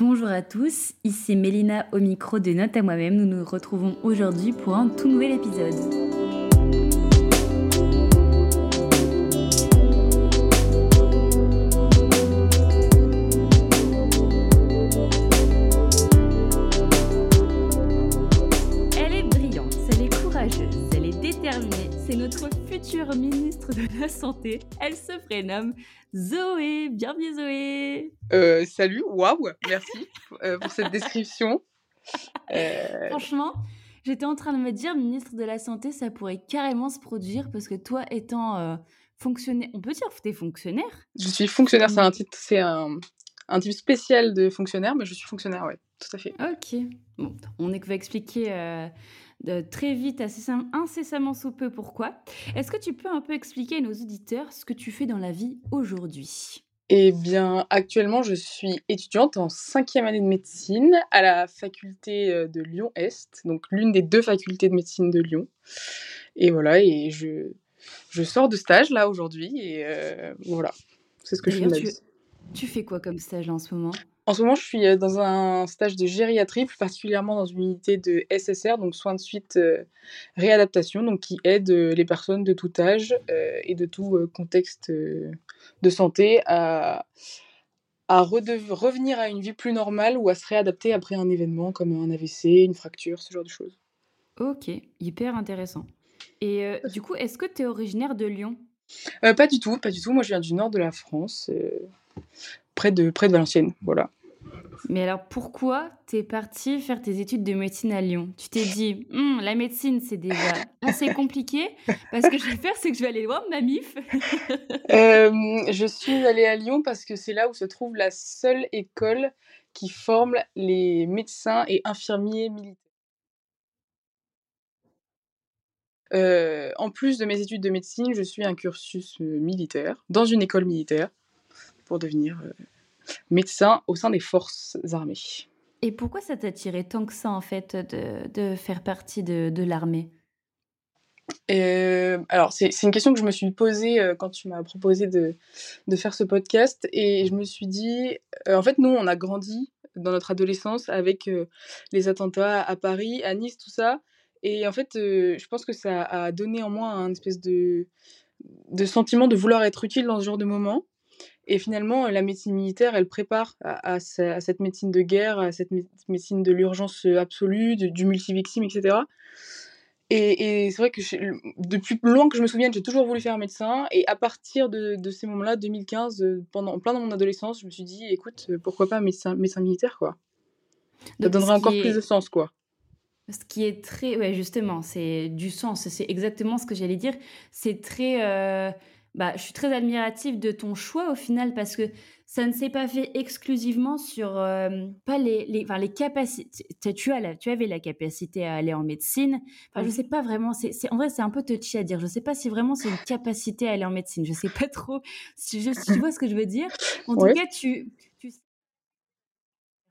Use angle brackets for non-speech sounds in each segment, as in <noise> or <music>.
Bonjour à tous, ici Mélina au micro de Note à moi-même. Nous nous retrouvons aujourd'hui pour un tout nouvel épisode. Ministre de la Santé. Elle se prénomme Zoé. Bienvenue Zoé. Euh, salut, waouh, merci euh, pour cette description. <laughs> Euh, Franchement, j'étais en train de me dire, ministre de la Santé, ça pourrait carrément se produire parce que toi étant euh, fonctionnaire, on peut dire que t'es fonctionnaire je suis fonctionnaire, c'est un titre, c'est un, un type spécial de fonctionnaire, mais je suis fonctionnaire, ouais, tout à fait. Ok. Bon, on est- va expliquer de- très vite, incessam- incessamment sous peu pourquoi? Est-ce que tu peux un peu expliquer à nos auditeurs ce que tu fais dans la vie aujourd'hui? Eh bien, actuellement, je suis étudiante en cinquième année de médecine à la faculté euh, de Lyon-Est, donc l'une des deux facultés de médecine de Lyon. Et voilà, et je, je sors de stage là aujourd'hui, et euh, voilà, c'est ce que je fais de D'ailleurs, ma tu, vie. tu fais quoi comme stage là, en ce moment? En ce moment, je suis euh, dans un stage de gériatrie, plus particulièrement dans une unité de SSR, donc soins de suite euh, réadaptation, donc qui aide euh, les personnes de tout âge euh, et de tout euh, contexte de santé à, à revenir à une vie plus normale ou à se réadapter après un événement comme un AVC, une fracture, ce genre de choses. Ok, hyper intéressant. Et du coup, est-ce que tu es originaire de Lyon? Pas du tout, pas du tout. Moi, je viens du nord de la France, près de, près de Valenciennes, voilà. Mais alors pourquoi t'es parti faire tes études de médecine à Lyon? Tu t'es dit, Hum, la médecine c'est déjà assez compliqué, parce que je vais faire, c'est que je vais aller voir ma mif. <laughs> Euh, je suis allée à Lyon parce que c'est là où se trouve la seule école qui forme les médecins et infirmiers militaires. Euh, en plus de mes études de médecine, je suis un cursus euh, militaire dans une école militaire pour devenir médecin au sein des forces armées. Et pourquoi ça t'attirait tant que ça en fait de, de faire partie de, de l'armée? Euh, alors, c'est une question que je me suis posée euh, quand tu m'as proposé de, de faire ce podcast. Et je me suis dit, euh, en fait, nous, on a grandi dans notre adolescence avec les attentats à Paris, à Nice, tout ça. Et en fait, je pense que ça a donné en moi un espèce de, de sentiment de vouloir être utile dans ce genre de moment. Et finalement, la médecine militaire, elle prépare à, à ce- à cette médecine de guerre, à cette mé- médecine de l'urgence euh, absolue, du, du multivictime, etc. Et, et c'est vrai que je- depuis loin que je me souvienne, j'ai toujours voulu faire médecin. Et à partir de, de ces moments-là, 2015, euh, pendant, en plein dans mon adolescence, je me suis dit, écoute, euh, pourquoi pas médecin, médecin militaire, quoi. Ça Donc, donnerait encore plus de sens, quoi. Ce qui est très, ouais, justement, c'est du sens. C'est exactement ce que j'allais dire. C'est très, euh, bah, je suis très admirative de ton choix au final parce que ça ne s'est pas fait exclusivement sur, euh, pas les, les, enfin, les capacités. Tu, tu as la- tu avais la capacité à aller en médecine. Enfin, je sais pas vraiment. C'est, en vrai, c'est un peu touchy à dire. Je sais pas si vraiment c'est une capacité à aller en médecine. Je sais pas trop. Si, je, tu vois ce que je veux dire. En tout cas, tu, tu sais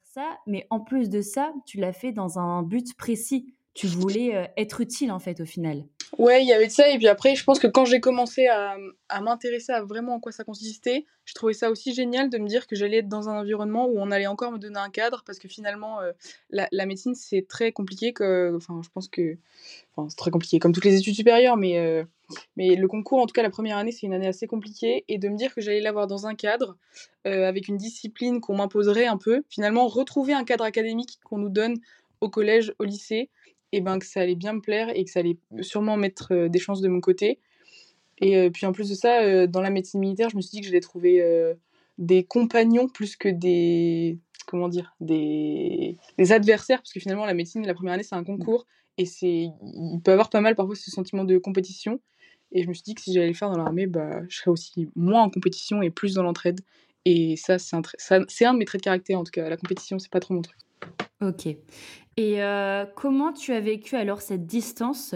ça, mais en plus de ça, tu l'as fait dans un but précis. Tu voulais euh, être utile en fait au final. Ouais, il y avait de ça. Et puis après, je pense que quand j'ai commencé à, à m'intéresser à vraiment en quoi ça consistait, je trouvais ça aussi génial de me dire que j'allais être dans un environnement où on allait encore me donner un cadre parce que finalement, euh, la, la médecine, c'est très compliqué. Que, enfin, je pense que. Enfin, c'est très compliqué, comme toutes les études supérieures, mais, euh, mais le concours, en tout cas, la première année, c'est une année assez compliquée. Et de me dire que j'allais l'avoir dans un cadre, euh, avec une discipline qu'on m'imposerait un peu, finalement, retrouver un cadre académique qu'on nous donne au collège, au lycée, et ben que ça allait bien me plaire et que ça allait sûrement mettre des chances de mon côté. Et puis en plus de ça, dans la médecine militaire, je me suis dit que j'allais trouver des compagnons plus que des comment dire des, des adversaires parce que finalement la médecine la première année c'est un concours et c'est il peut y avoir pas mal parfois ce sentiment de compétition. Et je me suis dit que si j'allais le faire dans l'armée bah je serais aussi moins en compétition et plus dans l'entraide. Et ça c'est un ça- c'est un de mes traits de caractère en tout cas. La compétition c'est pas trop mon truc Ok. Et euh, comment tu as vécu alors cette distance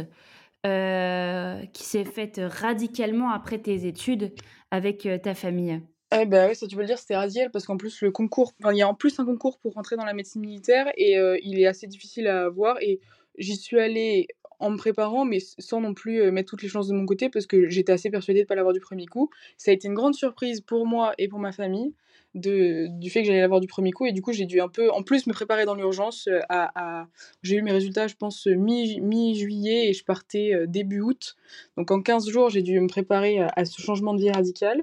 euh, qui s'est faite radicalement après tes études avec euh, ta famille? Eh bah ouais, ça tu peux le dire, c'était radical parce qu'en plus le concours, enfin, il y a en plus un concours pour rentrer dans la médecine militaire et il est assez difficile à avoir et j'y suis allée en me préparant mais sans non plus mettre toutes les chances de mon côté parce que j'étais assez persuadée de pas l'avoir du premier coup. Ça a été une grande surprise pour moi et pour ma famille. De, du fait que j'allais l'avoir du premier coup. Et du coup, j'ai dû un peu, en plus, me préparer dans l'urgence. À, J'ai eu mes résultats, je pense, mi-juillet et je partais début août. Donc en 15 jours, j'ai dû me préparer à, ce changement de vie radical.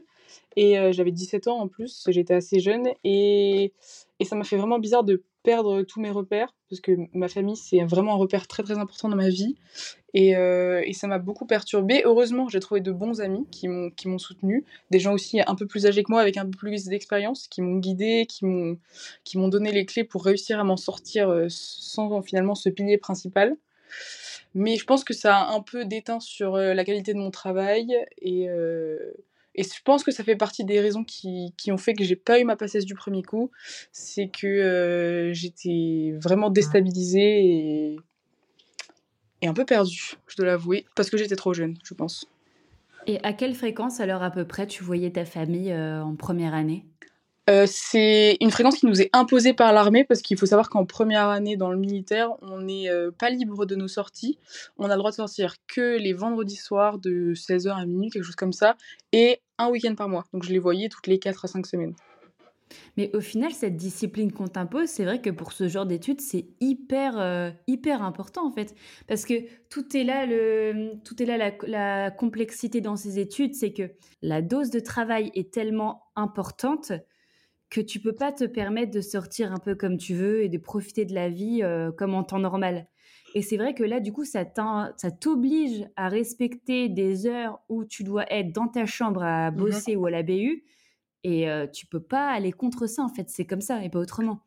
Et j'avais 17 ans en plus, j'étais assez jeune. Et, et ça m'a fait vraiment bizarre de perdre tous mes repères, parce que ma famille, c'est vraiment un repère très très important dans ma vie. Et, euh, et ça m'a beaucoup perturbée. Heureusement, j'ai trouvé de bons amis qui m'ont, qui m'ont soutenu, des gens aussi un peu plus âgés que moi, avec un peu plus d'expérience, qui m'ont guidée, qui m'ont, qui m'ont donné les clés pour réussir à m'en sortir euh, sans finalement ce pilier principal. Mais je pense que ça a un peu déteint sur euh, la qualité de mon travail et et je pense que ça fait partie des raisons qui, qui ont fait que j'ai pas eu ma passesse du premier coup. C'est que euh, j'étais vraiment déstabilisée et, et un peu perdue, je dois l'avouer, parce que j'étais trop jeune, je pense. Et à quelle fréquence, alors à peu près, tu voyais ta famille euh, en première année? Euh, c'est une fréquence qui nous est imposée par l'armée parce qu'il faut savoir qu'en première année dans le militaire, on n'est euh, pas libre de nos sorties. On a le droit de sortir que les vendredis soirs de 16h à minuit, quelque chose comme ça, et un week-end par mois. Donc je les voyais toutes les 4 à 5 semaines. Mais au final, cette discipline qu'on t'impose, c'est vrai que pour ce genre d'études, c'est hyper, euh, hyper important en fait. Parce que tout est là, le, tout est là la, la complexité dans ces études, c'est que la dose de travail est tellement importante que tu peux pas te permettre de sortir un peu comme tu veux et de profiter de la vie euh, comme en temps normal. Et c'est vrai que là, du coup, ça t'oblige à respecter des heures où tu dois être dans ta chambre à mmh bosser ou à la BU. Et euh, tu peux pas aller contre ça, en fait. C'est comme ça et pas autrement.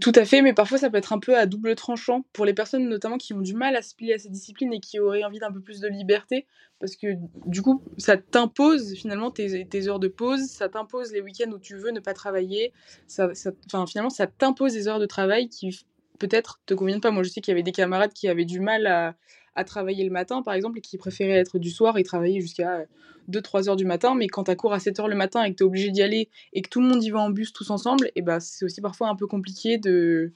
Tout à fait, mais parfois ça peut être un peu à double tranchant pour les personnes notamment qui ont du mal à se plier à ces disciplines et qui auraient envie d'un peu plus de liberté, parce que du coup ça t'impose finalement tes, heures de pause, ça t'impose les week-ends où tu veux ne pas travailler, ça, finalement ça t'impose des heures de travail qui peut-être te conviennent pas. Moi je sais qu'il y avait des camarades qui avaient du mal à, à travailler le matin, par exemple, et qui préféraient être du soir et travailler jusqu'à 2-3 heures du matin. Mais quand tu cours à 7 heures le matin et que tu es obligé d'y aller et que tout le monde y va en bus tous ensemble, et bah, c'est aussi parfois un peu compliqué de,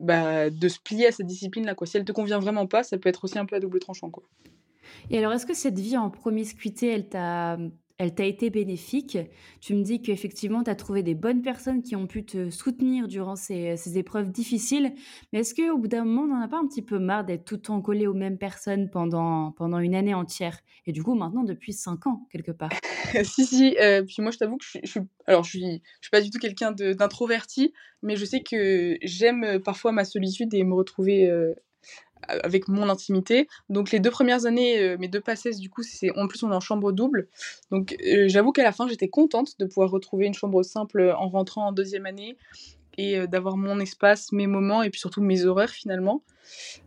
bah, de se plier à cette discipline-là. Si elle te convient vraiment pas, ça peut être aussi un peu à double tranchant. Quoi. Et alors, est-ce que cette vie en promiscuité, elle t'a elle t'a été bénéfique. Tu me dis qu'effectivement, tu as trouvé des bonnes personnes qui ont pu te soutenir durant ces, épreuves difficiles. Mais est-ce qu'au bout d'un moment, on n'en a pas un petit peu marre d'être tout le temps collé aux mêmes personnes pendant, pendant une année entière? Et du coup, maintenant, depuis cinq ans, quelque part. <laughs> si, si. Euh, puis moi, je t'avoue que je, suis. Alors, je suis, je suis pas du tout quelqu'un d'introverti, mais je sais que j'aime parfois ma solitude et me retrouver euh, avec mon intimité. Donc les deux premières années, euh, mes deux passesses, du coup, c'est en plus on est en chambre double. Donc euh, j'avoue qu'à la fin, j'étais contente de pouvoir retrouver une chambre simple en rentrant en deuxième année et euh, d'avoir mon espace, mes moments et puis surtout mes horaires finalement.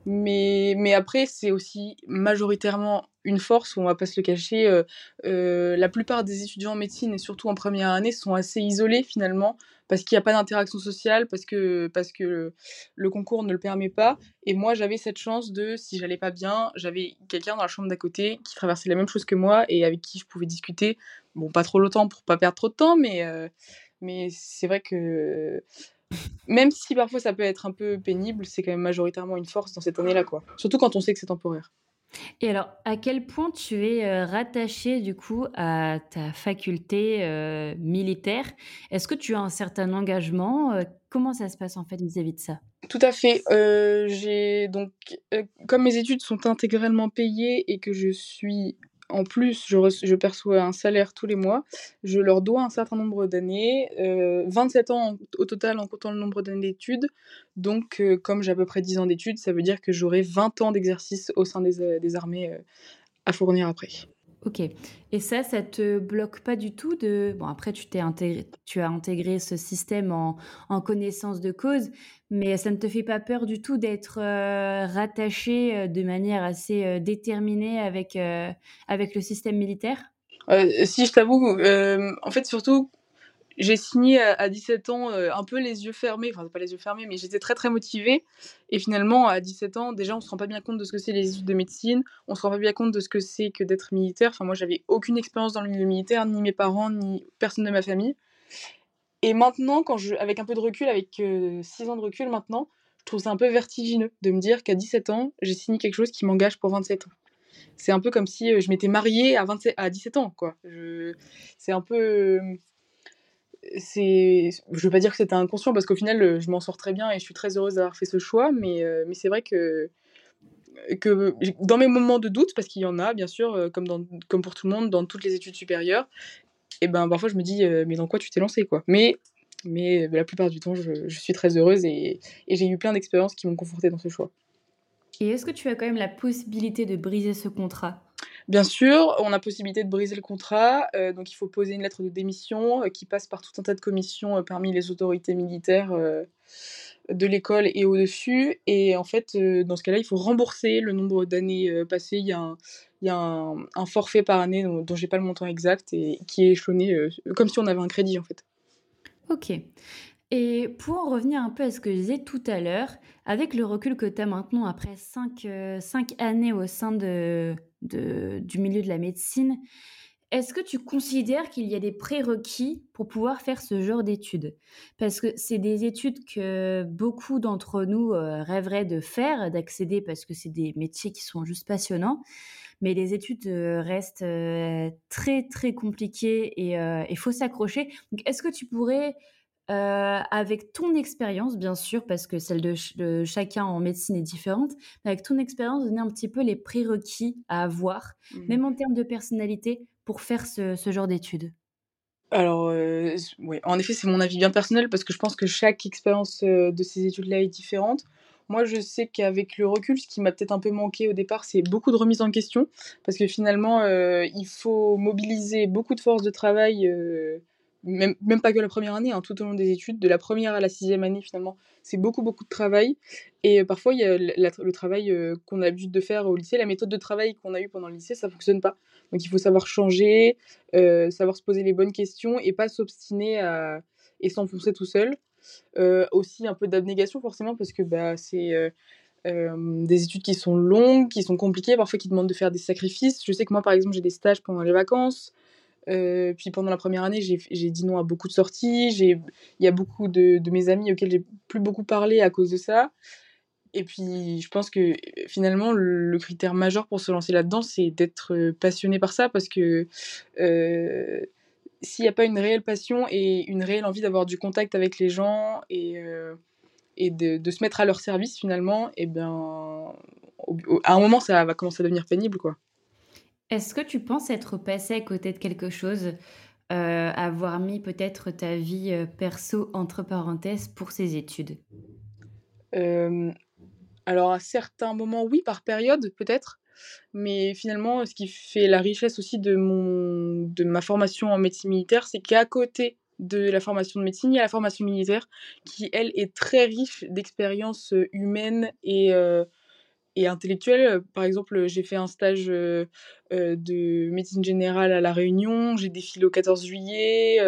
Mais, mais après, c'est aussi majoritairement une force, on va pas se le cacher. la plupart des étudiants en médecine et surtout en première année sont assez isolés finalement parce qu'il n'y a pas d'interaction sociale, parce que, parce que le, concours ne le permet pas. Et moi, j'avais cette chance de, si j'allais pas bien, j'avais quelqu'un dans la chambre d'à côté qui traversait la même chose que moi et avec qui je pouvais discuter. Bon, pas trop longtemps pour pas perdre trop de temps, mais, euh, mais c'est vrai que même si parfois ça peut être un peu pénible, c'est quand même majoritairement une force dans cette année-là, quoi. Surtout quand on sait que c'est temporaire. Et alors, à quel point tu es euh, rattaché du coup à ta faculté euh, militaire? Est-ce que tu as un certain engagement? Euh, Comment ça se passe en fait vis-à-vis de ça? Tout à fait. j'ai donc, comme mes études sont intégralement payées et que je suis en plus, je, perçois un salaire tous les mois. Je leur dois un certain nombre d'années, 27 euh, ans au total en comptant le nombre d'années d'études. Donc, euh, comme j'ai à peu près 10 ans d'études, ça veut dire que j'aurai 20 ans d'exercice au sein des, euh, armées à fournir après. Ok. Et ça, ça te bloque pas du tout de... Bon, après, tu, t'es intégré, tu as intégré ce système en, connaissance de cause, mais ça ne te fait pas peur du tout d'être euh, rattaché euh, de manière assez euh, déterminée avec, avec le système militaire? Si, je t'avoue, en fait, surtout, j'ai signé à, 17 ans euh, un peu les yeux fermés, enfin pas les yeux fermés, mais j'étais très très motivée. Et finalement, à 17 ans, déjà, on se rend pas bien compte de ce que c'est les études de médecine, on se rend pas bien compte de ce que c'est que d'être militaire. Enfin, moi, j'avais aucune expérience dans le milieu militaire, ni mes parents, ni personne de ma famille. Et maintenant, quand je, avec un peu de recul, avec 6 euh, ans de recul maintenant, je trouve ça un peu vertigineux de me dire qu'à 17 ans, j'ai signé quelque chose qui m'engage pour 27 ans. C'est un peu comme si euh, je m'étais mariée à, 27, à 17 ans, quoi. C'est un peu c'est je veux pas dire que c'était inconscient parce qu'au final, je m'en sors très bien et je suis très heureuse d'avoir fait ce choix, mais mais c'est vrai que que dans mes moments de doute, parce qu'il y en a bien sûr, comme dans comme pour tout le monde, dans toutes les études supérieures et ben, parfois je me dis: «Mais dans quoi tu t'es lancé quoi?» mais mais la plupart du temps, je je suis très heureuse et et j'ai eu plein d'expériences qui m'ont confortée dans ce choix. Et est-ce que tu as quand même la possibilité de briser ce contrat? Bien sûr, on a possibilité de briser le contrat, heu, donc il faut poser une lettre de démission, qui passe par tout un tas de commissions, parmi les autorités militaires, de l'école et au-dessus et en fait, dans ce cas-là, il faut rembourser le nombre d'années, passées. Il y a un il y a un forfait par année dont dont j'ai pas le montant exact et qui est échelonné, comme si on avait un crédit, en fait. OK. Et pour en revenir un peu à ce que je disais tout à l'heure, avec le recul que tu as maintenant après 5, heu, années au sein de du milieu de la médecine, est-ce que tu considères qu'il y a des prérequis pour pouvoir faire ce genre d'études? Parce que c'est des études que beaucoup d'entre nous, heu, rêveraient de faire, d'accéder parce que c'est des métiers qui sont juste passionnants. Mais les études, heu, restent, très, très compliquées et il faut s'accrocher. Est-ce que tu pourrais, Heu, avec ton expérience, bien sûr, parce que celle de ch de chacun en médecine est différente, mais avec ton expérience, donner un petit peu les prérequis à avoir, Mmh même en termes de personnalité, pour faire ce ce genre d'études? Alors, heu, s ouais, en effet, c'est mon avis bien personnel parce que je pense que chaque expérience, heu, de ces études-là est différente. Moi, je sais qu'avec le recul, ce qui m'a peut-être un peu manqué au départ, c'est beaucoup de remise en question parce que finalement, il faut mobiliser beaucoup de force de travail, même même pas que la première année, hein, tout au long des études, de la première à la sixième année finalement, c'est beaucoup, beaucoup de travail et heu, parfois il y a le travail, heu, qu'on a l'habitude de faire au lycée, la méthode de travail qu'on a eue pendant le lycée, ça fonctionne pas. Donc il faut savoir changer, heu, savoir se poser les bonnes questions et pas s'obstiner à et s'enfoncer tout seul. Aussi un peu d'abnégation forcément parce que, bah, c'est, des études qui sont longues, qui sont compliquées, parfois qui demandent de faire des sacrifices. Je sais que moi, par exemple, j'ai des stages pendant les vacances, Heu, puis pendant la première année, j'ai dit non à beaucoup de sorties. Il y a beaucoup de mes amis auxquels j'ai plus beaucoup parlé à cause de ça. Et puis je pense que, finalement, le critère majeur pour se lancer là-dedans, c'est d'être, passionné par ça parce que, heu, s'il y a pas une réelle passion et une réelle envie d'avoir du contact avec les gens et de se mettre à leur service finalement et bien, au au à un moment, ça va commencer à devenir pénible, quoi. Est-ce que tu penses être passé à côté de quelque chose, heu, avoir mis peut-être ta vie, heu, perso entre parenthèses pour ces études? Alors à certains moments, oui, par période peut-être, mais finalement, ce qui fait la richesse aussi de mon de ma formation en médecine militaire, c'est qu'à côté de la formation de médecine, il y a la formation militaire qui, elle, est très riche d'expériences, humaines et et intellectuelles. Par exemple, j'ai fait un stage, de médecine générale à La Réunion, j'ai défilé au 14 juillet,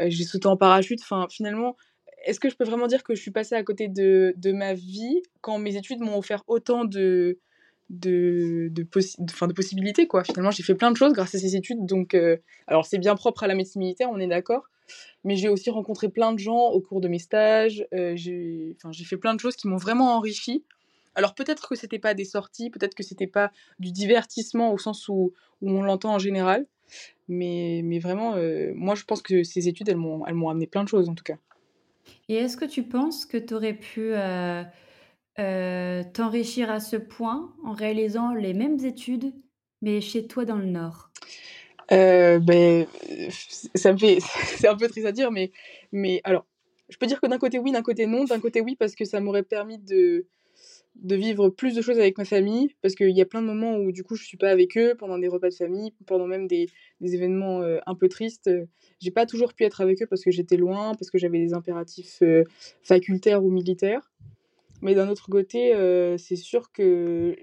j'ai sauté en parachute. Enfin, finalement, est-ce que je peux vraiment dire que je suis passée à côté de de ma vie quand mes études m'ont offert autant de de de de possibilités, quoi? Finalement, j'ai fait plein de choses grâce à ces études donc alors c'est bien propre à la médecine militaire, on est d'accord, mais j'ai aussi rencontré plein de gens au cours de mes stages, j'ai fait plein de choses qui m'ont vraiment enrichie. Alors peut-être que c'était pas des sorties, peut-être que c'était pas du divertissement au sens où où on l'entend en général, mais mais vraiment, heu, moi je pense que ces études, elles m'ont elles m'ont amené plein de choses en tout cas. Et est-ce que tu penses que tu aurais pu, heu heu, t'enrichir à ce point en réalisant les mêmes études, mais chez toi dans le Nord? Beh, ça me fait <laughs> c'est un peu triste à dire, mais mais alors, je peux dire que d'un côté oui, d'un côté non. D'un côté oui, parce que ça m'aurait permis de de vivre plus de choses avec ma famille, parce qu'il y a plein de moments où du coup je suis pas avec eux, pendant des repas de famille, pendant même des des événements, heu, un peu tristes, j'ai pas toujours pu être avec eux parce que j'étais loin, parce que j'avais des impératifs, heu, facultaires ou militaires. Mais d'un autre côté, heu, c'est sûr que,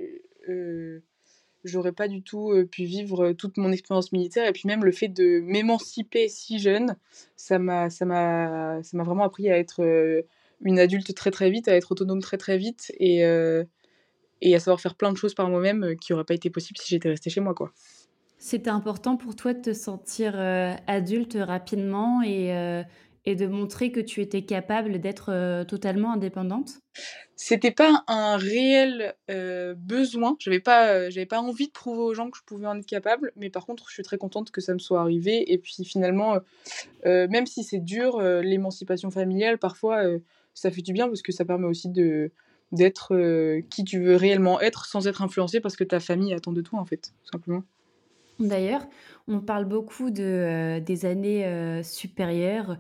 j'aurais pas du tout, pu vivre, toute mon expérience militaire et puis même le fait de m'émanciper si jeune, ça m'a ça m'a vraiment appris à être, une adulte très, très vite, à être autonome très, très vite et heu et à savoir faire plein de choses par moi-même, heu, qui auraient pas été possibles si j'étais restée chez moi, quoi. C'était important pour toi de te sentir, heu, adulte rapidement et et de montrer que tu étais capable d'être, totalement indépendante? C'était pas un réel, besoin. J'avais pas, heu, j'avais pas envie de prouver aux gens que je pouvais en être capable, mais par contre, je suis très contente que ça me soit arrivé et puis finalement, même si c'est dur, l'émancipation familiale parfois, ça fait du bien parce que ça permet aussi de d'être, heu, qui tu veux réellement être sans être influencé parce que ta famille attend de toi, en fait, tout simplement. D'ailleurs, on parle beaucoup de, heu, des années, heu, supérieures,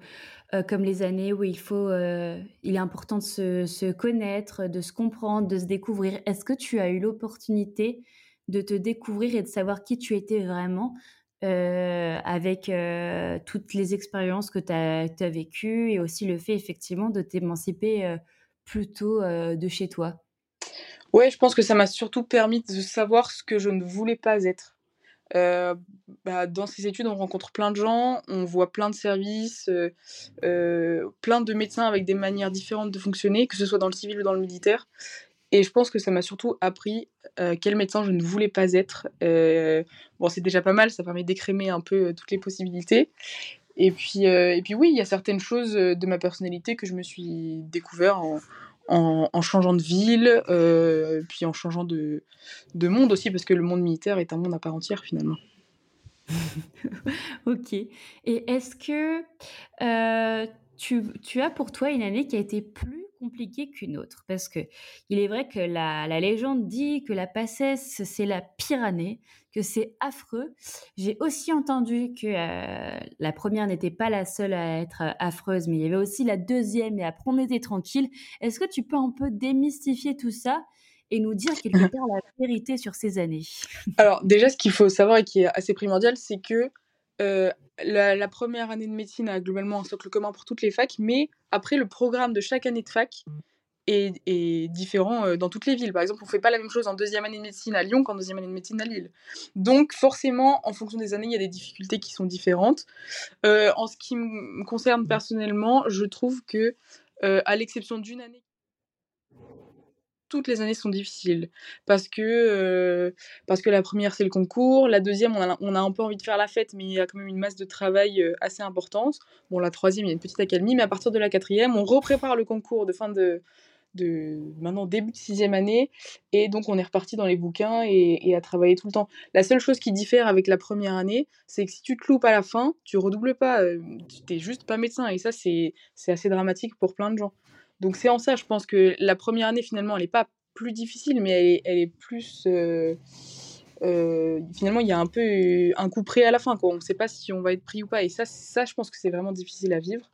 comme les années où il faut, il est important de se se connaître, de se comprendre, de se découvrir. Est-ce que tu as eu l'opportunité de te découvrir et de savoir qui tu étais vraiment, heu, avec, heu, toutes les expériences que tu as vécues et aussi le fait effectivement de t'émanciper, heu, plus tôt, heu, de chez toi? Ouais, je pense que ça m'a surtout permis de savoir ce que je ne voulais pas être. Bah, dans ces études, on rencontre plein de gens, on voit plein de services, plein de médecins avec des manières différentes de fonctionner, que ce soit dans le civil ou dans le militaire et je pense que ça m'a surtout appris, heu, quel médecin je ne voulais pas être. Heu, bon, c'est déjà pas mal, ça permet d'écrémer un peu, heu, toutes les possibilités et puis, et puis oui, il y a certaines choses, de ma personnalité que je me suis découvert en changeant de ville, puis en changeant de de monde aussi parce que le monde militaire est un monde à part entière finalement. <laughs> OK et est-ce que, tu tu as pour toi une année qui a été plus compliquée qu'une autre? Parce qu'il est vrai que la la légende dit que la PACES, c'est la pire année, que c'est affreux. J'ai aussi entendu que, heu, la première n'était pas la seule à être, affreuse, mais il y avait aussi la deuxième et après on était tranquille. Est-ce que tu peux un peu démystifier tout ça et nous dire quelque <laughs> part la vérité sur ces années? Alors déjà, ce qu'il faut savoir et qui est assez primordial, c'est que, heu, la la 1 année de médecine a globalement un socle commun pour toutes les facs, mais après le programme de chaque année de fac est différent, heu, dans toutes les villes. Par exemple, on fait pas la même chose en deuxième année de médecine à Lyon qu'en deuxième année de médecine à Lille. Donc forcément, en fonction des années, il y a des difficultés qui sont différentes. Heu, en ce qui me concerne personnellement, je trouve que, heu, à l'exception d'une année toutes les années sont difficiles parce que, parce que la première c'est le concours, la deuxième on a on a un peu envie de faire la fête, mais il y a quand même une masse de travail, assez importante. Bon la troisième il y a une petite accalmie, mais à partir de la quatrième on reprépare le concours de fin de de maintenant début de sixième année et donc on est reparti dans les bouquins et à travailler tout le temps. La seule chose qui diffère avec la première année, c'est que si tu te loupes à la fin, tu redoubles pas, tu es juste pas médecin et ça c'est assez dramatique pour plein de gens. Donc c'est en ça, je pense que la première année finalement elle est pas plus difficile, mais elle est elle est plus, heu heu, finalement il y a un peu, un coup près à la fin quoi. On sait pas si on va être pris ou pas et ça ça je pense que c'est vraiment difficile à vivre.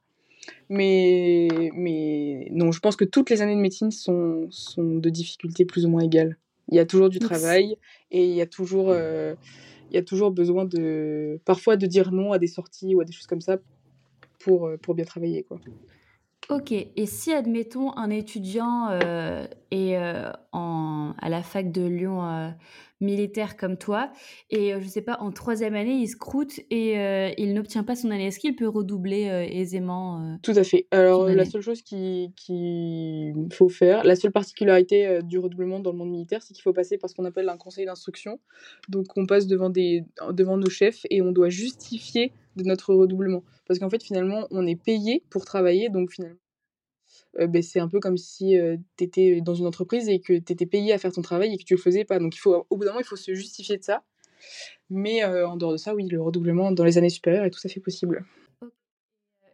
Mais mais non, je pense que toutes les années de médecine sont sont de difficultés plus ou moins égales. Il y a toujours du travail et il y a toujours, heu, il y a toujours besoin de parfois de dire non à des sorties ou à des choses comme ça pour, pour bien travailler quoi. OK et si admettons un étudiant, heu, est, en à la fac de Lyon, heu, militaire comme toi et je sais pas en troisième année il se croûte et il n'obtient pas son année, est-ce qu'il peut redoubler, aisément, Tout à fait. Alors, la seule chose qui qu'il faut faire, la seule particularité, du redoublement dans le monde militaire, c'est qu'il faut passer par ce qu'on appelle un conseil d'instruction. Donc on passe devant des devant nos chefs et on doit justifier de notre redoublement. Parce qu'en fait, finalement, on est payé pour travailler, donc finalement, heu, beh, c'est un peu comme si, heu, tu étais dans une entreprise et que tu étais payé à faire ton travail et que tu le faisais pas. Donc il faut au bout d'un moment, il faut se justifier de ça. Mais, heu, en dehors de ça, oui, le redoublement dans les années supérieures est tout à fait possible.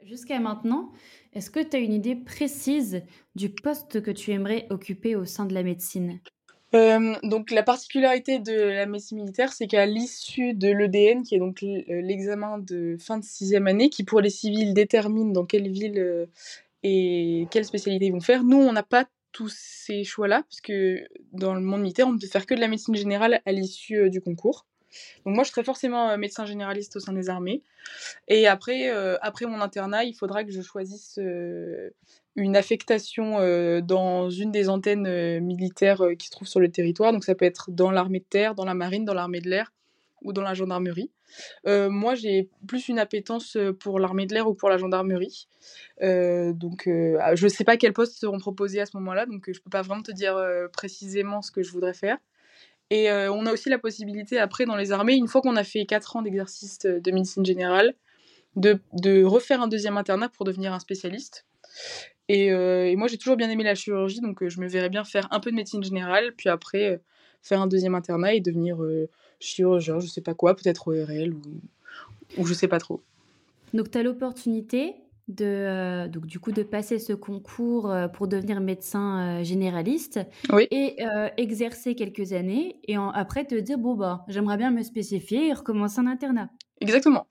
Jusqu'à maintenant, est-ce que tu as une idée précise du poste que tu aimerais occuper au sein de la médecine? Hem, donc la particularité de la médecine militaire, c'est qu'à l'issue de l'EDN, qui est donc heu, l'examen de fin de sixième année, qui pour les civils détermine dans quelle ville, heu et quelle spécialité ils vont faire, nous on n'a pas tous ces choix-là, parce que dans le monde militaire, on ne peut faire que de la médecine générale à l'issue, du concours. Donc moi je serai forcément, heu, médecin généraliste au sein des armées et après, heu, après mon internat, il faudra que je choisisse, heu, une affectation, dans une des antennes, militaires, qui se trouvent sur le territoire. Donc ça peut être dans l'armée de terre, dans la marine, dans l'armée de l'air ou dans la gendarmerie. Moi j'ai plus une appétence, pour l'armée de l'air ou pour la gendarmerie. Donc je sais pas quels postes seront proposés à ce moment-là, donc je peux pas vraiment te dire, précisément ce que je voudrais faire et heu, on a aussi la possibilité après dans les armées, une fois qu'on a fait 4 ans d'exercice, de médecine générale, de, refaire un deuxième internat pour devenir un spécialiste. Et, moi, j'ai toujours bien aimé la chirurgie, donc je me verrais bien faire un peu de médecine générale, puis après faire un deuxième internat et devenir chirurgien, je sais pas quoi, peut-être ORL ou, ou je sais pas trop. Donc, tu as l'opportunité de, donc, du coup, de passer ce concours pour devenir médecin généraliste et exercer quelques années et après te dire, bon, bah, j'aimerais bien me spécifier et recommencer un internat. Exactement.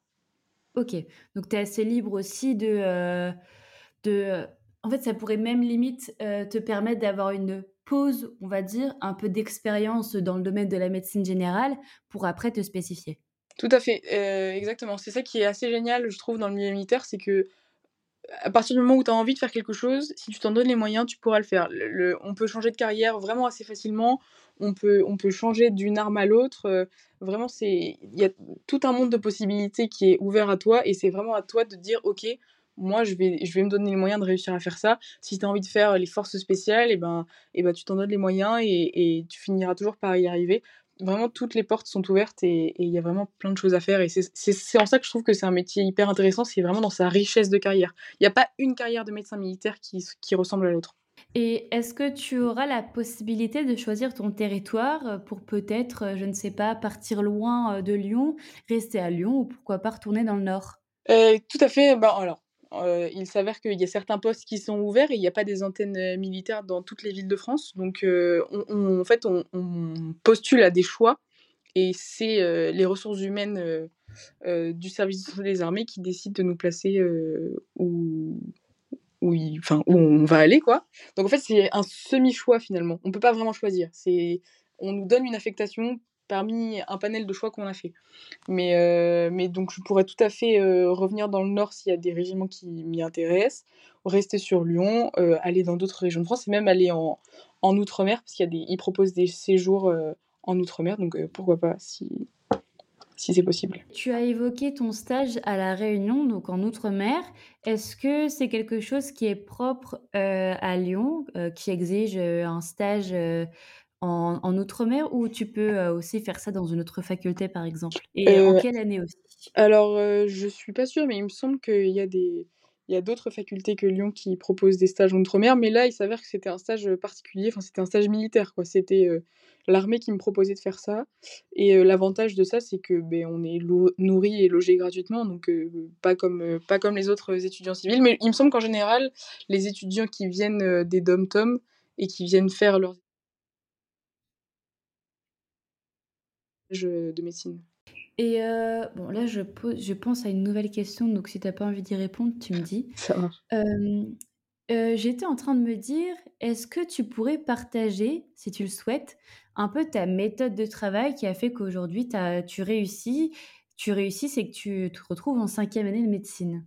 Ok, donc tu es assez libre aussi de, de... En fait, ça pourrait même limite te permettre d'avoir une pause, on va dire, un peu d'expérience dans le domaine de la médecine générale pour après te spécifier. Tout à fait, exactement. C'est ça qui est assez génial, je trouve, dans le milieu militaire, c'est que à partir du moment où tu as envie de faire quelque chose, si tu t'en donnes les moyens, tu pourras le faire. On peut changer de carrière vraiment assez facilement. On peut, changer d'une arme à l'autre. Euh, vraiment, il y a tout un monde de possibilités qui est ouvert à toi et c'est vraiment à toi de dire ok, moi je vais, je vais me donner les moyens de réussir à faire ça. Si tu as envie de faire les forces spéciales, et eh ben, et eh ben tu t'en donnes les moyens et, et tu finiras toujours par y arriver vraiment toutes les portes sont ouvertes et il y a vraiment plein de choses à faire. Et c'est en ça que je trouve que c'est un métier hyper intéressant, c'est vraiment dans sa richesse de carrière. Il n'y a pas une carrière de médecin militaire qui, qui ressemble à l'autre. Et est-ce que tu auras la possibilité de choisir ton territoire pour peut-être, je ne sais pas, partir loin euh, de Lyon, rester à Lyon ou pourquoi pas retourner dans le Nord? Euh, Tout à fait. Ben, alors, euh, il s'avère qu'il y a certains postes qui sont ouverts et il n'y a pas des antennes euh, militaires dans toutes les villes de France. Donc, euh, on, en fait, on, postule à des choix et c'est les ressources humaines du service des armées qui décident de nous placer où, où, on va aller. quoi. Donc, en fait, c'est un semi-choix finalement. On ne peut pas vraiment choisir. On nous donne une affectation parmi un panel de choix qu'on a fait. Mais, euh, mais donc je pourrais tout à fait euh, revenir dans le nord s'il y a des régiments qui m'y intéressent, rester sur Lyon, euh, aller dans d'autres régions de France et même aller en, en outre-mer parce qu'il y a des, ils proposent des séjours en outre-mer, donc pourquoi pas si, si c'est possible. Tu as évoqué ton stage à La Réunion, donc en Outre-mer. Est-ce que c'est quelque chose qui est propre à Lyon, qui exige un stage en, Outre-mer ou tu peux euh, aussi faire ça dans une autre faculté, par exemple? Et en euh, quelle année aussi? Alors, euh, je suis pas sûre, mais il me semble qu'il y a des... Il y a d'autres facultés que Lyon qui proposent des stages en Outre-mer, mais là, il s'avère que c'était un stage particulier, enfin, c'était un stage militaire, quoi. C'était l'armée qui me proposait de faire ça. Et l'avantage de ça, c'est que ben, on est nourri et logé gratuitement, donc pas, comme, pas comme les autres étudiants civils. Mais il me semble qu'en général, les étudiants qui viennent des dom-tom et qui viennent faire leurs de médecine. Et euh, bon, là, je, pose, je pense à une nouvelle question, donc si tu n'as pas envie d'y répondre, tu me dis. Ça marche. Euh, euh, j'étais en train de me dire, est-ce que tu pourrais partager, si tu le souhaites, un peu ta méthode de travail qui a fait qu'aujourd'hui tu réussis, tu réussis, c'est que tu te retrouves en cinquième année de médecine?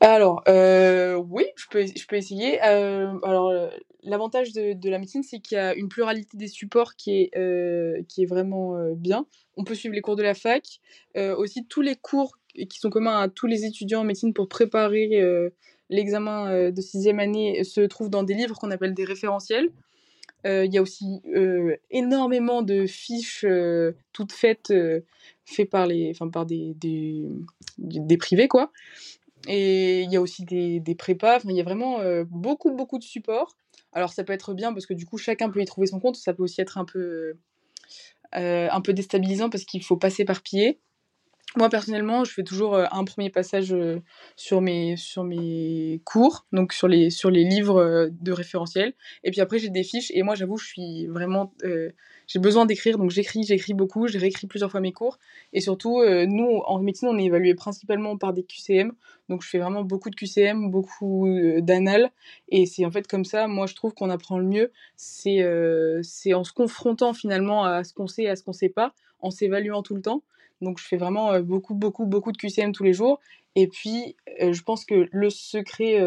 Alors, euh, oui, je peux, je peux essayer. Euh, alors, euh, l'avantage de, de la médecine, c'est qu'il y a une pluralité des supports qui est, qui est vraiment bien. On peut suivre les cours de la fac, aussi tous les cours qui sont communs à tous les étudiants en médecine pour préparer l'examen de sixième année se trouvent dans des livres qu'on appelle des référentiels. Il y a aussi énormément de fiches toutes faites, faites par, les, par des, des, des privés, quoi. Et il y a aussi des, des prépas, il y a vraiment euh, beaucoup, beaucoup de supports. Alors ça peut être bien parce que du coup chacun peut y trouver son compte, ça peut aussi être un peu, euh, un peu déstabilisant parce qu'il faut passer par pied. Moi, personnellement, je fais toujours euh, un premier passage euh, sur, mes, sur mes cours, donc sur les, sur les livres euh, de référentiel. Et puis après, j'ai des fiches. Et moi, j'avoue, je suis vraiment. j'ai besoin d'écrire, donc j'écris, j'écris beaucoup. J'ai réécrit plusieurs fois mes cours. Et surtout, nous, en médecine, on est évalué principalement par des QCM. Donc je fais vraiment beaucoup de QCM, beaucoup d'anal. Et c'est en fait comme ça, moi, je trouve qu'on apprend le mieux. C'est en se confrontant finalement à ce qu'on sait et à ce qu'on sait pas, en s'évaluant tout le temps. Donc je fais vraiment beaucoup, beaucoup, beaucoup de QCM tous les jours. Et puis, je pense que le secret,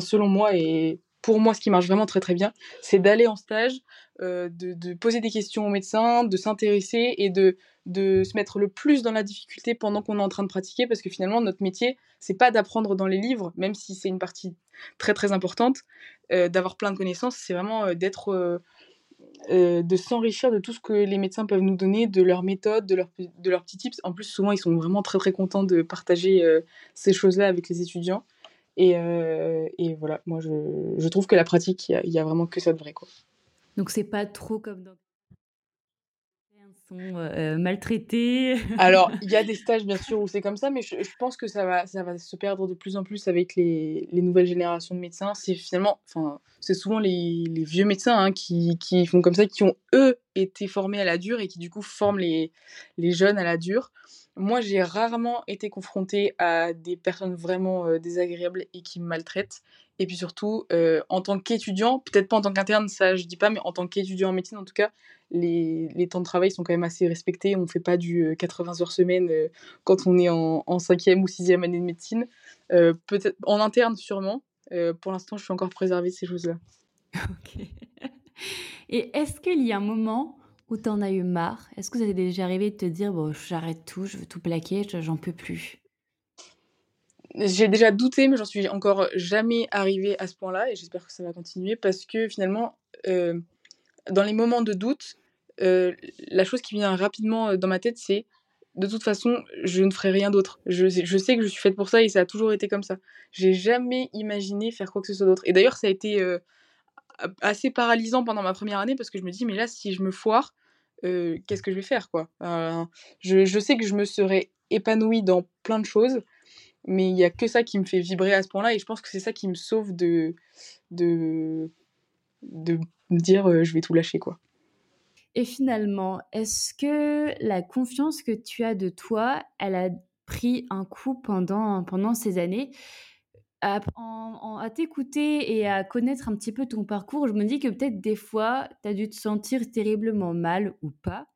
selon moi, et pour moi, ce qui marche vraiment très très bien, c'est d'aller en stage, de, poser des questions aux médecins, de s'intéresser et de, de se mettre le plus dans la difficulté pendant qu'on est en train de pratiquer, parce que finalement, notre métier, c'est pas d'apprendre dans les livres, même si c'est une partie très très importante, d'avoir plein de connaissances, c'est vraiment d'être de s'enrichir de tout ce que les médecins peuvent nous donner, de leurs méthodes, de, de leurs petits tips. En plus, souvent, ils sont vraiment très très contents de partager ces choses-là avec les étudiants. Et, et, voilà, moi je, je, trouve que la pratique, il n'y a, a, vraiment que ça de vrai. Quoi. Donc c'est pas trop comme dans euh, maltraités. <laughs> Alors, il y a des stages, bien sûr, où c'est comme ça, mais je, pense que ça va, ça va se perdre de plus en plus avec les, les nouvelles générations de médecins. C'est finalement, enfin, c'est souvent les, les, vieux médecins hein, qui, qui, font comme ça, qui ont, eux, été formés à la dure et qui, du coup, forment les, les jeunes à la dure. Moi, j'ai rarement été confrontée à des personnes vraiment euh, désagréables et qui me maltraitent. Et puis surtout, euh, en tant qu'étudiant, peut-être pas en tant qu'interne, ça je dis pas, mais en tant qu'étudiant en médecine, en tout cas, les, les, temps de travail sont quand même assez respectés. On ne fait pas du 80 euh, heures semaine quand on est en, en, cinquième ou sixième année de médecine. peut-être en interne, sûrement. pour l'instant, je suis encore préservée de ces choses-là. <laughs> Ok. Et est-ce qu'il y a un moment où tu en as eu marre? Est-ce que ça t'est déjà arrivé de te dire bon, j'arrête tout, je veux tout plaquer, j'en peux plus? J'ai déjà douté, mais j'en suis encore jamais arrivée à ce point-là et j'espère que ça va continuer parce que finalement, euh, dans les moments de doute, euh, la chose qui vient rapidement euh, dans ma tête, c'est de toute façon, je ne ferai rien d'autre. Je, sais que je suis faite pour ça et ça a toujours été comme ça. J'ai jamais imaginé faire quoi que ce soit d'autre. Et d'ailleurs, ça a été assez paralysant pendant ma première année parce que je me dis, mais là, si je me foire, qu'est-ce que je vais faire quoi? Je, je, sais que je me serais épanouie dans plein de choses, mais il n'y a que ça qui me fait vibrer à ce point-là, et je pense que c'est ça qui me sauve de, de, de me dire je vais tout lâcher quoi. Et finalement, est-ce que la confiance que tu as de toi, elle a pris un coup pendant, pendant ces années? À, à t'écouter et à connaître un petit peu ton parcours, je me dis que peut-être des fois, tu as dû te sentir terriblement mal ou pas.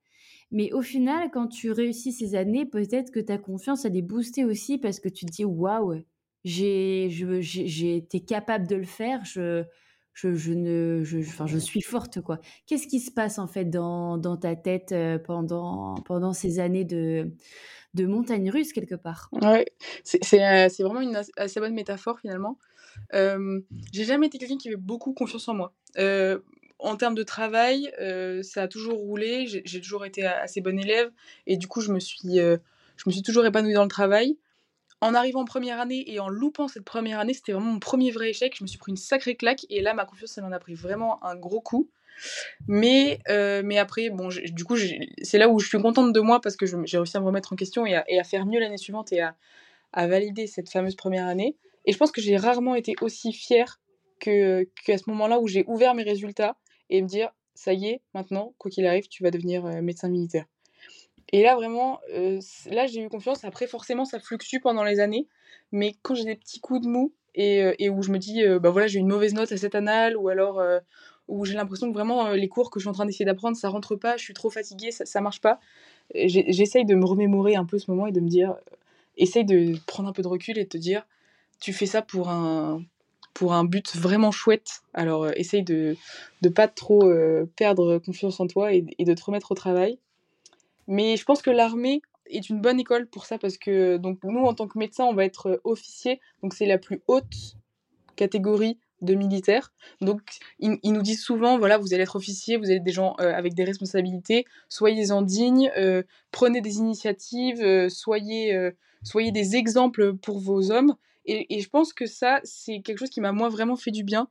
Mais au final, quand tu réussis ces années, peut-être que ta confiance, elle est aussi parce que tu te dis waouh, j'ai, été capable de le faire, je, je, je ne, je, je suis forte quoi. Qu'est-ce qui se passe en fait dans, dans ta tête euh, pendant, pendant ces années de, de montagne russe quelque part? Ouais, c'est euh, vraiment une assez bonne métaphore finalement. Euh, j'ai jamais été quelqu'un qui avait beaucoup confiance en moi. En termes de travail, ça a toujours roulé. J'ai toujours été assez bonne élève et du coup, je me suis, je me suis toujours épanouie dans le travail. En arrivant en première année et en loupant cette première année, c'était vraiment mon premier vrai échec. Je me suis pris une sacrée claque et là, ma confiance, elle en a pris vraiment un gros coup. Mais, euh, mais après, bon, du coup, c'est là où je suis contente de moi parce que j'ai réussi à me remettre en question et à, faire mieux l'année suivante et à, valider cette fameuse première année. Et je pense que j'ai rarement été aussi fière qu'à ce moment-là où j'ai ouvert mes résultats et me dire, ça y est, maintenant, quoi qu'il arrive, tu vas devenir euh, médecin militaire. Et là, vraiment, euh, là, j'ai eu confiance. Après, forcément, ça fluctue pendant les années. Mais quand j'ai des petits coups de mou et, et où je me dis, bah voilà, j'ai une mauvaise note à cette annale, ou alors, où j'ai l'impression que vraiment les cours que je suis en train d'essayer d'apprendre, ça rentre pas, je suis trop fatiguée, ça, ça marche pas. J'essaye de me remémorer un peu ce moment et de me dire, essaye de prendre un peu de recul et de te dire, tu fais ça pour un, pour un but vraiment chouette. Alors essaye de ne pas trop perdre confiance en toi et, de te remettre au travail. Mais je pense que l'armée est une bonne école pour ça parce que donc nous en tant que médecin on va être officier donc c'est la plus haute catégorie de militaires. Donc, ils, nous disent souvent, voilà, vous allez être officier, vous êtes des gens euh, avec des responsabilités, soyez-en dignes, euh, prenez des initiatives, euh, soyez, soyez des exemples pour vos hommes. Et, je pense que ça, c'est quelque chose qui m'a, moi, vraiment fait du bien,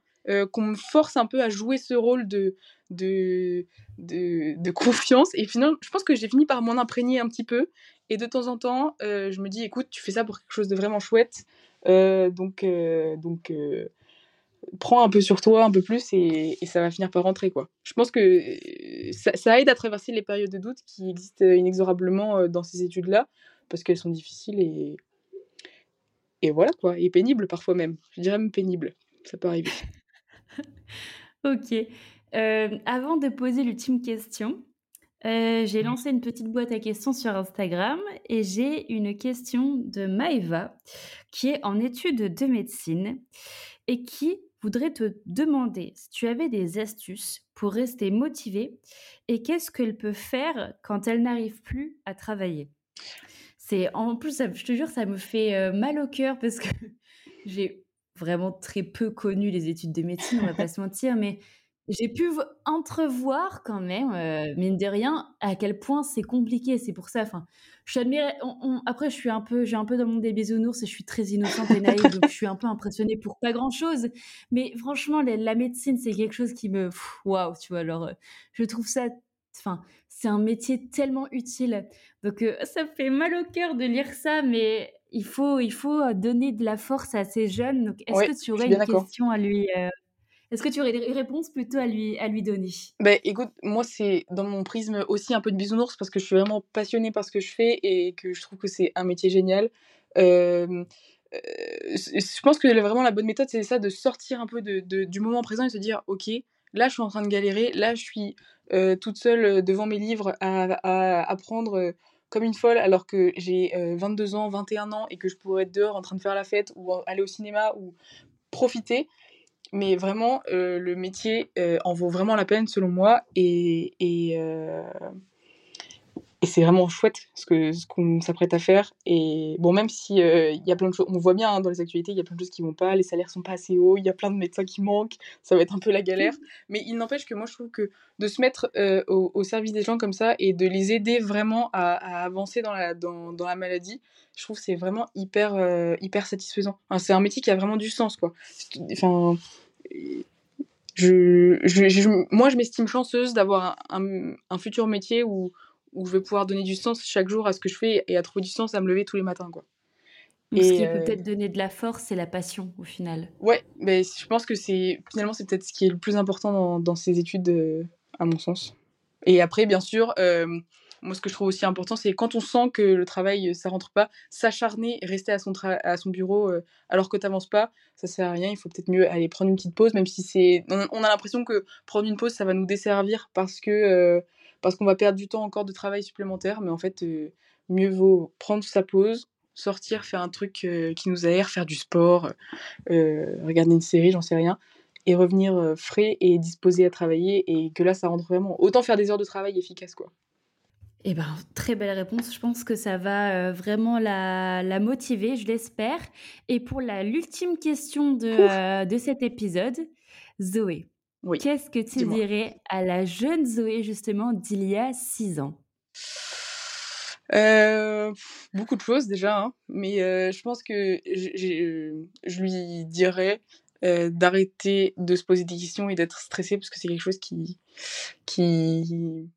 qu'on me force un peu à jouer ce rôle de, de, de, confiance. Et finalement, je pense que j'ai fini par m'en imprégner un petit peu. Et de temps en temps, je me dis, écoute, tu fais ça pour quelque chose de vraiment chouette. donc, donc prends un peu sur toi, un peu plus, et, ça va finir par rentrer, quoi. Je pense que euh, ça, aide à traverser les périodes de doute qui existent inexorablement euh, dans ces études-là, parce qu'elles sont difficiles et, et voilà, quoi, et pénibles parfois même. Je dirais même pénibles, ça peut arriver. <laughs> ok. Euh, avant de poser l'ultime question, j'ai mmh. lancé une petite boîte à questions sur Instagram et j'ai une question de Maeva qui est en études de médecine et qui voudrais te demander si tu avais des astuces pour rester motivée et qu'est-ce qu'elle peut faire quand elle n'arrive plus à travailler? C'est en plus, je te jure, ça me fait euh, mal au cœur parce que <laughs> j'ai vraiment très peu connu les études de médecine, on va pas se mentir, mais j'ai pu entrevoir quand même, heu, mine de rien, à quel point c'est compliqué. C'est pour ça, enfin, je après je suis un peu j'ai un peu dans mon des bisounours et je suis très innocente et naïve, donc je suis un peu impressionnée pour pas grand chose. Mais franchement, la médecine, c'est quelque chose qui me waouh, tu vois? Alors, heu, je trouve ça enfin, c'est un métier tellement utile. Donc, heu, ça me fait mal au cœur de lire ça, mais il faut il faut, donner de la force à ces jeunes. Donc, est-ce Ouais, que tu aurais une question à lui, heu est-ce que tu aurais des réponses plutôt à lui à lui donner? Beh, écoute, moi, c'est dans mon prisme aussi un peu de bisounours parce que je suis vraiment passionnée par ce que je fais et que je trouve que c'est un métier génial. Je pense que vraiment la bonne méthode, c'est ça, de sortir un peu de de du moment présent et se dire: «OK, là, je suis en train de galérer, là, je suis, toute seule, devant mes livres à à apprendre, comme une folle alors que j'ai, heu, 22 ans, 21 ans et que je pourrais être dehors en train de faire la fête ou aller au cinéma ou profiter». Mais vraiment, heu, le métier, heu, en vaut vraiment la peine selon moi et et et c'est vraiment chouette ce que ce qu'on s'apprête à faire et bon, même si, heu, il y a plein de choses on voit bien, hein, dans les actualités, il y a plein de choses qui vont pas, les salaires sont pas assez hauts, il y a plein de médecins qui manquent, ça va être un peu la galère. Mais il n'empêche que moi, je trouve que de se mettre, heu, au service des gens comme ça et de les aider vraiment à avancer dans la dans dans la maladie, je trouve c'est vraiment hyper, heu, hyper satisfaisant. C'est un métier qui a vraiment du sens, quoi. Enfin je je moi, je m'estime chanceuse d'avoir un un futur métier où où je vais pouvoir donner du sens chaque jour à ce que je fais et à trouver du sens à me lever tous les matins, quoi. Donc ce Et qui peut heu peut-être donner de la force, c'est la passion, au final. Ouais, mais je pense que c'est finalement, c'est peut-être ce qui est le plus important dans dans ces études, heu, à mon sens. Et après, bien sûr, hem, moi, ce que je trouve aussi important, c'est quand on sent que le travail, ça rentre pas, s'acharner et rester à son à son bureau, alors que tu avances pas, ça sert à rien. Il faut peut-être mieux aller prendre une petite pause, même si c'est on a l'impression que prendre une pause, ça va nous desservir parce que, parce qu'on va perdre du temps encore de travail supplémentaire. Mais en fait, mieux vaut prendre sa pause, sortir, faire un truc, qui nous aère, faire du sport, regarder une série, j'en sais rien et revenir, frais et disposé à travailler et que là, ça rentre vraiment. Autant faire des heures de travail efficaces, quoi. Eh ben, très belle réponse. Je pense que ça va, vraiment la la motiver, je l'espère. Et pour la l'ultime question de, de cet épisode, Zoé, Oui, qu'est-ce que tu dirais à la jeune Zoé, justement, d'il y a 6 ans? Heu, beaucoup de choses déjà, hein, mais heu, je pense que je lui dirais, heu, d'arrêter de se poser des questions et d'être stressée parce que c'est quelque chose qui qui me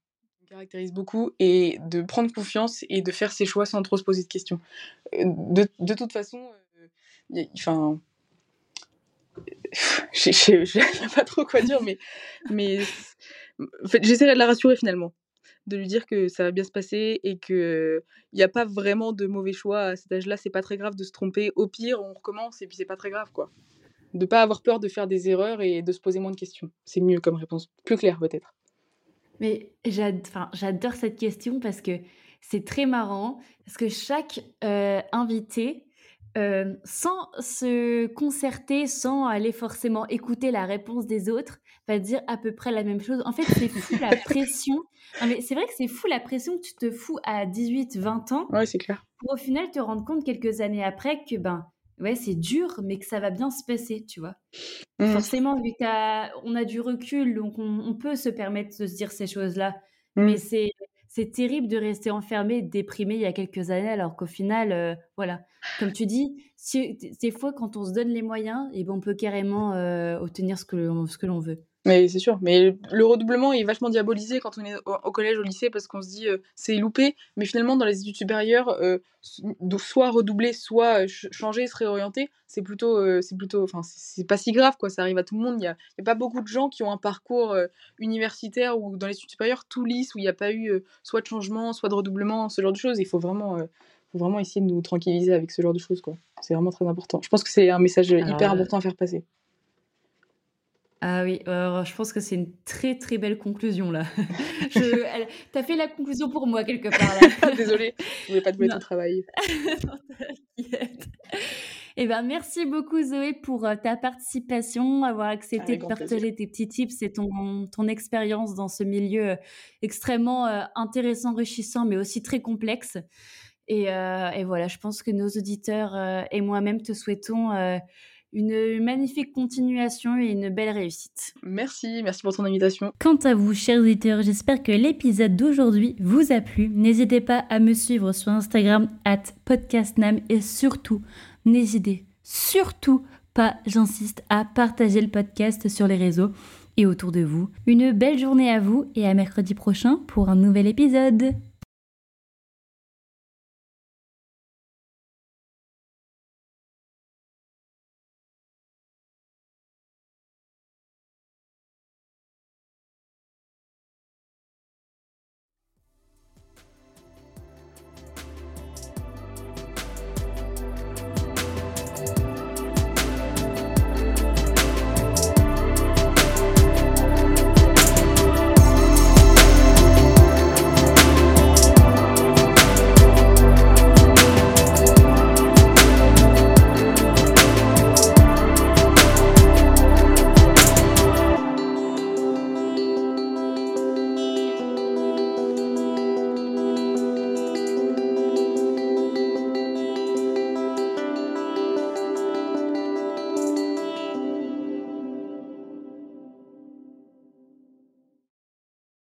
caractérise beaucoup et de prendre confiance et de faire ses choix sans trop se poser de questions. De de toute façon, enfin je sais <laughs> pas trop quoi dire, mais j'essaierai de la rassurer finalement. De lui dire que ça va bien se passer et qu'il y a pas vraiment de mauvais choix à cet âge-là, c'est pas très grave de se tromper. Au pire, on recommence et puis c'est pas très grave, quoi. De pas avoir peur de faire des erreurs et de se poser moins de questions. C'est mieux comme réponse, plus clair peut-être. Mais j'adore cette question parce que c'est très marrant, parce que chaque, heu, invité, hem, sans se concerter, sans aller forcément écouter la réponse des autres, va dire à peu près la même chose. En fait, c'est fou la <laughs> pression non, mais c'est vrai que c'est fou la pression que tu te fous à 18-20 ans, Ouais, c'est clair. pour au final te rendre compte quelques années après que, ben, ouais, c'est dur, mais que ça va bien se passer, tu vois? Mmh Forcément, vu qu'on a du recul, donc on on peut se permettre de se dire ces choses-là. Mais Mmh. c'est c'est terrible de rester enfermé, déprimé il y a quelques années, alors qu'au final, heu, voilà, comme tu dis, des fois quand on se donne les moyens et ben, on peut carrément, heu, obtenir ce que l'on veut. Mais c'est sûr, mais le redoublement est vachement diabolisé quand on est au collège, au lycée parce qu'on se dit, heu: «C'est loupé», mais finalement dans les études supérieures, donc soit redoubler, soit, heu, ch changer, se réorienter, c'est plutôt, c'est plutôt enfin, c'est pas si grave quoi, ça arrive à tout le monde. Il y a il y a pas beaucoup de gens qui ont un parcours, universitaire ou dans les études supérieures tout lisse, où il y a pas eu, soit de changement, soit de redoublement, ce genre de choses. Il faut vraiment, faut vraiment essayer de nous tranquilliser avec ce genre de choses, quoi. C'est vraiment très important. Je pense que c'est un message, Alors, hyper important à faire passer. Ah oui, alors je pense que c'est une très, très belle conclusion là. <laughs> Je elle tu as fait la conclusion pour moi quelque part là. <laughs> Désolée, je voulais pas te mettre Non. au travail. <laughs> Non, t'inquiète. Eh ben, merci beaucoup Zoé pour, heu, ta participation, avoir accepté Avec de grand plaisir. partager tes petits tips et ton ton expérience dans ce milieu, heu, extrêmement, heu, intéressant, enrichissant, mais aussi très complexe et et voilà, je pense que nos auditeurs, et moi-même te souhaitons, une magnifique continuation et une belle réussite. Merci, merci pour ton invitation. Quant à vous, chers auditeurs, j'espère que l'épisode d'aujourd'hui vous a plu. N'hésitez pas à me suivre sur Instagram at podcastnam et surtout, n'hésitez surtout pas, j'insiste, à partager le podcast sur les réseaux et autour de vous. Une belle journée à vous et à mercredi prochain pour un nouvel épisode.